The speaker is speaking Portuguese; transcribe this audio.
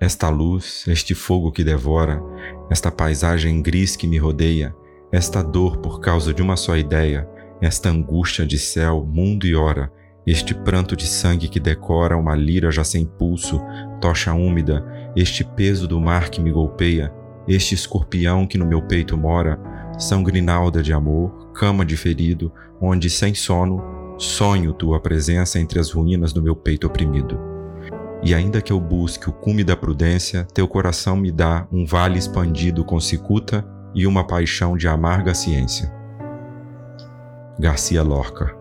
Esta luz, este fogo que devora, esta paisagem gris que me rodeia, esta dor por causa de uma só ideia, esta angústia de céu, mundo e hora, este pranto de sangue que decora uma lira já sem pulso, tocha úmida, este peso do mar que me golpeia, este escorpião que no meu peito mora, são grinalda de amor, cama de ferido, onde sem sono sonho tua presença entre as ruínas do meu peito oprimido. E ainda que eu busque o cume da prudência, teu coração me dá um vale expandido com cicuta e uma paixão de amarga ciência. Garcia Lorca